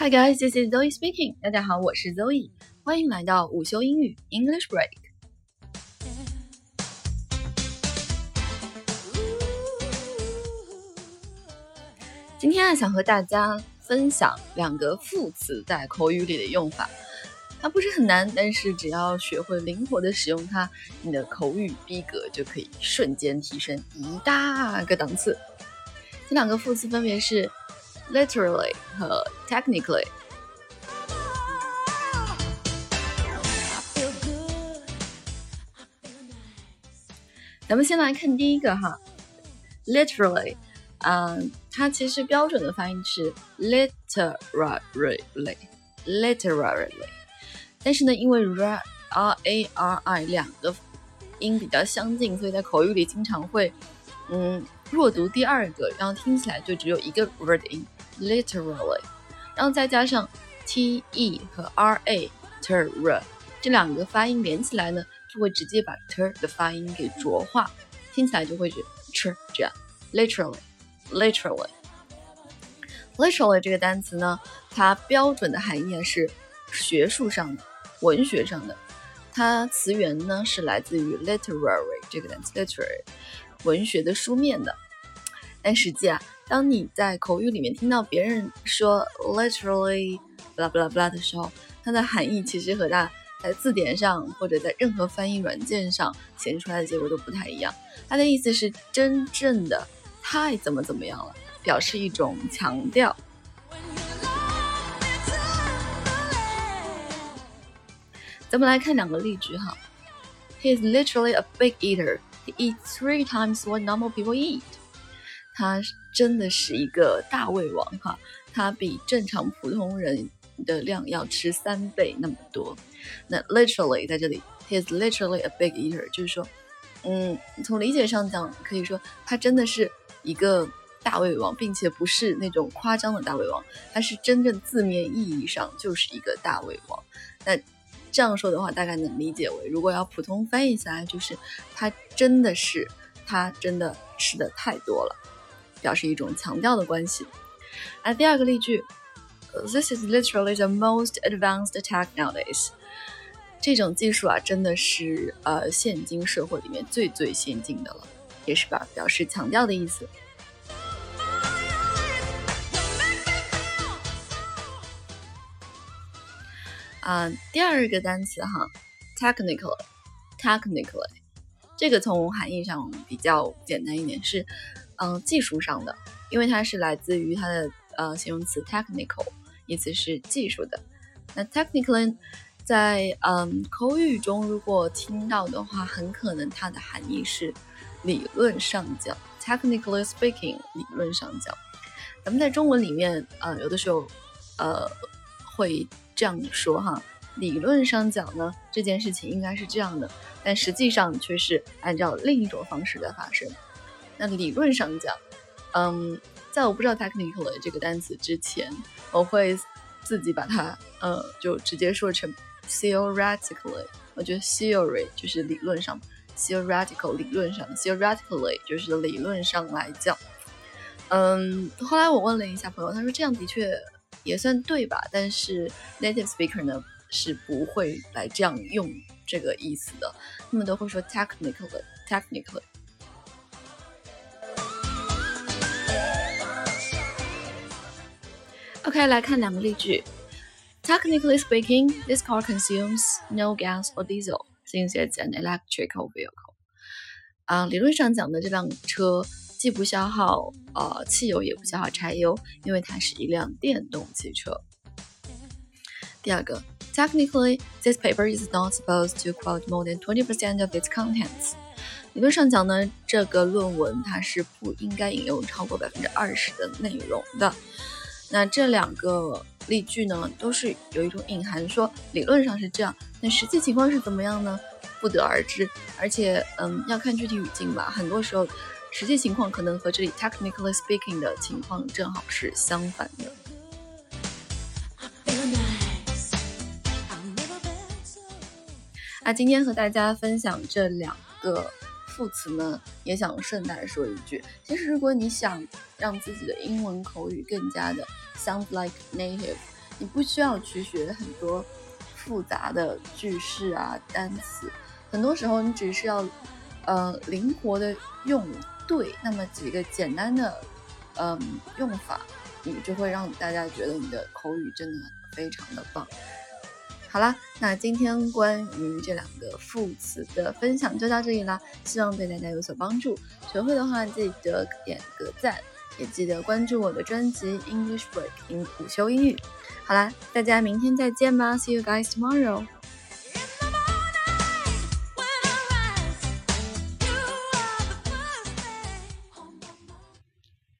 Hi guys, this is Zoe speaking. 大家好，我是 Zoe，欢迎来到午休英语 English Break。今天啊，想和大家分享两个副词在口语里的用法。它不是很难，但是只要学会灵活的使用它，你的口语逼格就可以瞬间提升一大个档次。这两个副词分别是。Literally 和 technically。咱们先来看第一个哈，literally，嗯，它其实标准的发音是 literally，literally，但是呢，因为 r r a r i 两个音比较相近，所以在口语里经常会嗯弱读第二个，然后听起来就只有一个 word 音。literally，然后再加上 t e 和 r a tera 这两个发音连起来呢，就会直接把 ter 的发音给浊化，听起来就会是 ch 这样。literally，literally，literally 这个单词呢，它标准的含义是学术上的、文学上的。它词源呢是来自于 literary 这个单词，literary 文学的书面的。但实际啊。当你在口语里面听到别人说 literally blah blah blah 的时候，它的含义其实和它在字典上或者在任何翻译软件上显示出来的结果都不太一样。它的意思是真正的太怎么怎么样了，表示一种强调。咱们来看两个例句哈。He is literally a big eater. He eats three times what normal people eat. 他真的是一个大胃王哈，他比正常普通人的量要吃三倍那么多。那 literally 在这里，he is literally a big eater，就是说，嗯，从理解上讲，可以说他真的是一个大胃王，并且不是那种夸张的大胃王，他是真正字面意义上就是一个大胃王。那这样说的话，大概能理解为，如果要普通翻译下来，就是他真的是他真的吃的太多了。表示一种强调的关系。那第二个例句，This is literally the most advanced tech nowadays。这种技术啊，真的是呃现今社会里面最最先进的了，也是吧，表示强调的意思。啊，第二个单词哈，technically，technically，这个从含义上比较简单一点是。嗯，技术上的，因为它是来自于它的呃形容词 technical，意思是技术的。那 technically 在嗯口语中如果听到的话，很可能它的含义是理论上讲，technically speaking，理论上讲。咱们在中文里面，呃，有的时候呃会这样说哈，理论上讲呢，这件事情应该是这样的，但实际上却是按照另一种方式在发生。那理论上讲，嗯，在我不知道 technically 这个单词之前，我会自己把它，呃，就直接说成 theoretically。我觉得 theory 就是理论上，theoretical 理论上，theoretically 就是理论上来讲。嗯，后来我问了一下朋友，他说这样的确也算对吧？但是 native speaker 呢是不会来这样用这个意思的，他们都会说 technically，technically。OK，来看两个例句。Technically speaking, this car consumes no gas or diesel since it's an electrical vehicle. 啊，理论上讲的，这辆车既不消耗呃汽油，也不消耗柴油，因为它是一辆电动汽车。第二个，Technically, this paper is not supposed to quote more than twenty percent of its contents. 理论上讲呢，这个论文它是不应该引用超过百分之二十的内容的。 那这两个例句呢，都是有一种隐含，说理论上是这样，那实际情况是怎么样呢？不得而知。而且，嗯，要看具体语境吧。很多时候，实际情况可能和这里 technically speaking 的情况正好是相反的。那今天和大家分享这两个。副词呢，也想顺带说一句，其实如果你想让自己的英文口语更加的 sound like native，你不需要去学很多复杂的句式啊、单词，很多时候你只是要呃灵活的用对那么几个简单的嗯用法，你就会让大家觉得你的口语真的非常的棒。好啦，那今天关于这两个副词的分享就到这里啦，希望对大家有所帮助。学会的话记得点个赞，也记得关注我的专辑 English Break 英午休英语。好啦，大家明天再见吧，See you guys tomorrow。